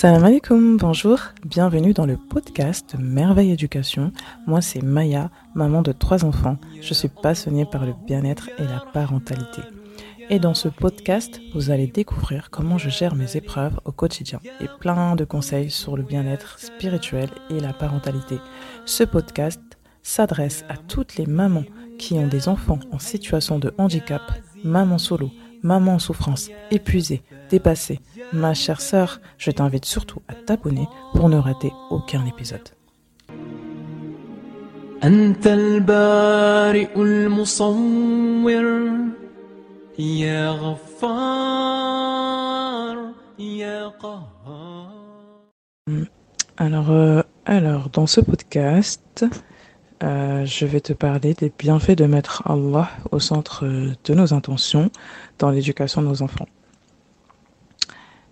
Salam alaikum, bonjour, bienvenue dans le podcast Merveille Éducation. Moi c'est Maya, maman de trois enfants. Je suis passionnée par le bien-être et la parentalité. Et dans ce podcast, vous allez découvrir comment je gère mes épreuves au quotidien et plein de conseils sur le bien-être spirituel et la parentalité. Ce podcast s'adresse à toutes les mamans qui ont des enfants en situation de handicap, maman solo, maman en souffrance, épuisée, dépassée. Ma chère sœur, je t'invite surtout à t'abonner pour ne rater aucun épisode. Alors, euh, alors, dans ce podcast, euh, je vais te parler des bienfaits de mettre Allah au centre de nos intentions dans l'éducation de nos enfants.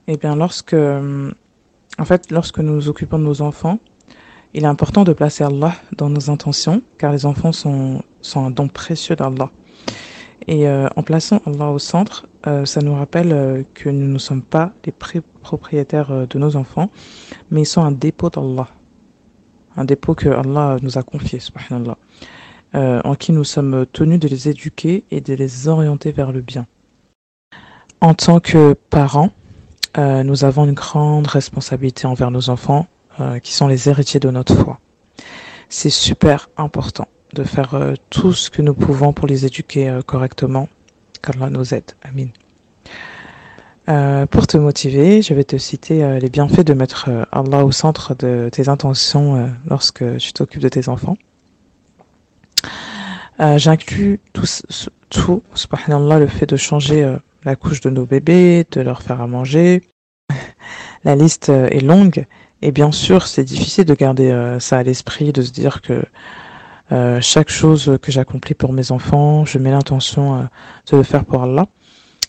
Eh bien, lorsque, en fait, lorsque nous nous occupons de nos enfants, il est important de placer Allah dans nos intentions, car les enfants sont, sont un don précieux d'Allah. Et euh, en plaçant Allah au centre, euh, ça nous rappelle que nous ne sommes pas les propriétaires de nos enfants, mais ils sont un dépôt d'Allah un dépôt que Allah nous a confié, subhanallah, euh, en qui nous sommes tenus de les éduquer et de les orienter vers le bien. En tant que parents, euh, nous avons une grande responsabilité envers nos enfants, euh, qui sont les héritiers de notre foi. C'est super important de faire tout ce que nous pouvons pour les éduquer correctement, qu'Allah nous aide. Amin. Euh, pour te motiver, je vais te citer euh, les bienfaits de mettre euh, Allah au centre de tes intentions lorsque tu t'occupes de tes enfants. J'inclus tout, tout, subhanallah, le fait de changer la couche de nos bébés, de leur faire à manger. la liste est longue et bien sûr, c'est difficile de garder ça à l'esprit, de se dire que chaque chose que j'accomplis pour mes enfants, je mets l'intention de le faire pour Allah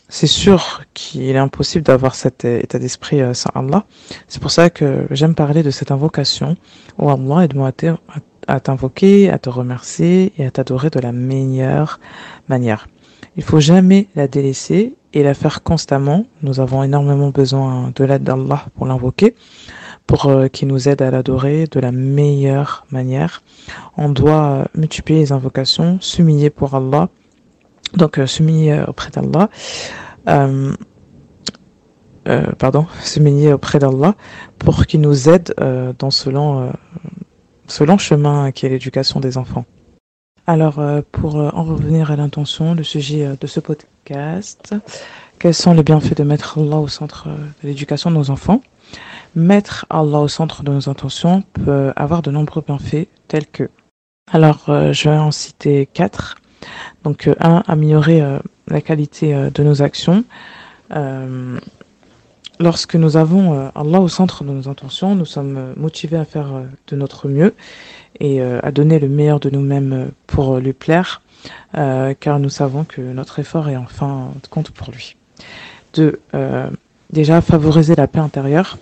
c'est sûr qu'il est impossible d'avoir cet état d'esprit euh, sans Allah. C'est pour ça que j'aime parler de cette invocation. Oh Allah, aide-moi à t'invoquer, à te remercier et à t'adorer de la meilleure manière. Il faut jamais la délaisser et la faire constamment. Nous avons énormément besoin de l'aide d'Allah pour l'invoquer, pour euh, qu'il nous aide à l'adorer de la meilleure manière. On doit multiplier les invocations, s'humilier pour Allah, donc euh, s'humilier auprès d'Allah, euh, euh, pardon, s'humilier auprès d'Allah pour qu'il nous aide euh, dans ce long, ce long chemin qui est l'éducation des enfants. Alors, pour en revenir à l'intention, le sujet de ce podcast, quels sont les bienfaits de mettre Allah au centre de l'éducation de nos enfants? Mettre Allah au centre de nos intentions peut avoir de nombreux bienfaits tels que. Alors, je vais en citer quatre. Donc, un, améliorer la qualité euh, de nos actions. Euh, lorsque nous avons euh, Allah au centre de nos intentions, nous sommes motivés à faire de notre mieux et à donner le meilleur de nous-mêmes pour lui plaire, car nous savons que notre effort est en fin de compte pour lui. Deux, déjà favoriser la paix intérieure.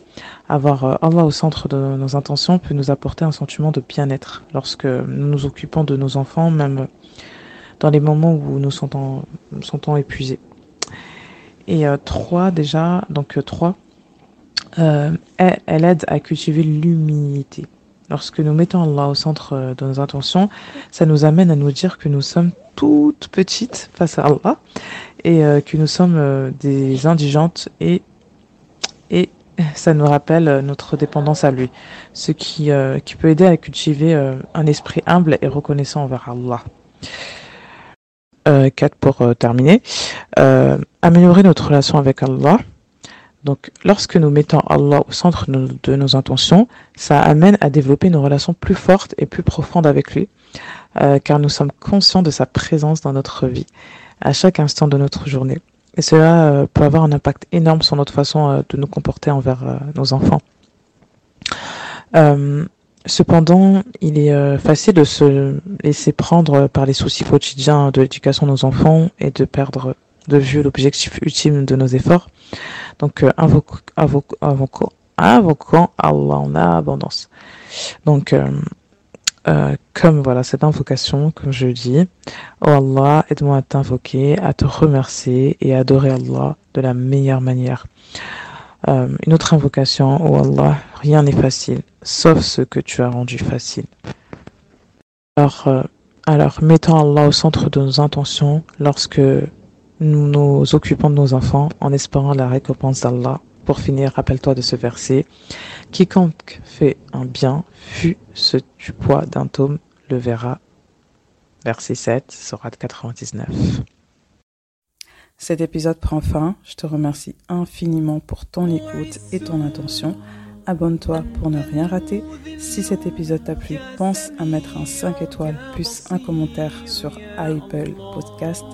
Avoir Allah au centre de nos intentions peut nous apporter un sentiment de bien-être lorsque nous nous occupons de nos enfants, même dans les moments où nous sentons, sentons épuisés. Et euh, trois déjà, donc euh, trois, euh, elle, aide à cultiver l'humilité. Lorsque nous mettons Allah au centre de nos intentions, ça nous amène à nous dire que nous sommes toutes petites face à Allah et que nous sommes des indigentes et, ça nous rappelle notre dépendance à lui, ce qui peut aider à cultiver un esprit humble et reconnaissant envers Allah. 4 euh, pour euh, terminer. Euh, améliorer notre relation avec Allah. Donc, lorsque nous mettons Allah au centre de nos intentions, ça amène à développer une relation plus forte et plus profonde avec lui, car nous sommes conscients de sa présence dans notre vie, à chaque instant de notre journée. Et cela peut avoir un impact énorme sur notre façon de nous comporter envers nos enfants. Cependant, il est euh, facile de se laisser prendre par les soucis quotidiens de l'éducation de nos enfants et de perdre de vue l'objectif ultime de nos efforts. Donc, euh, invoquant, Allah en abondance. Donc, euh, comme voilà cette invocation, comme je dis, oh Allah, aide-moi à t'invoquer, à te remercier et à adorer Allah de la meilleure manière. Euh, une autre invocation. Oh Allah, rien n'est facile, sauf ce que tu as rendu facile. Alors, euh, alors mettons Allah au centre de nos intentions lorsque nous nous occupons de nos enfants en espérant la récompense d'Allah. Pour finir, rappelle-toi de ce verset. Quiconque fait un bien, fut ce du poids d'un tome, le verra. Verset 7, Surat 99. Cet épisode prend fin. Je te remercie infiniment pour ton écoute et ton attention. Abonne-toi pour ne rien rater. Si cet épisode t'a plu, pense à mettre un 5 étoiles plus un commentaire sur Apple Podcast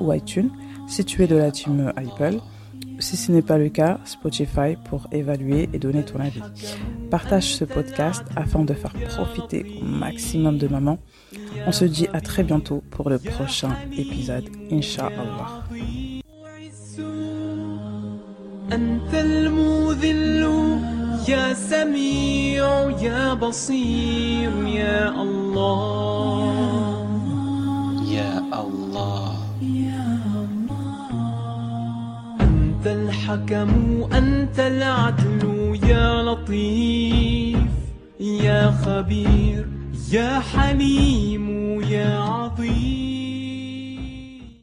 ou iTunes si tu es de la team Apple. Si ce n'est pas le cas, Spotify pour évaluer et donner ton avis Partage ce podcast afin de faire profiter au maximum de maman. On se dit à très bientôt pour le prochain épisode, Inch'Allah. أنت الحكم أنت العدل يا لطيف يا خبير يا حليم يا عظيم.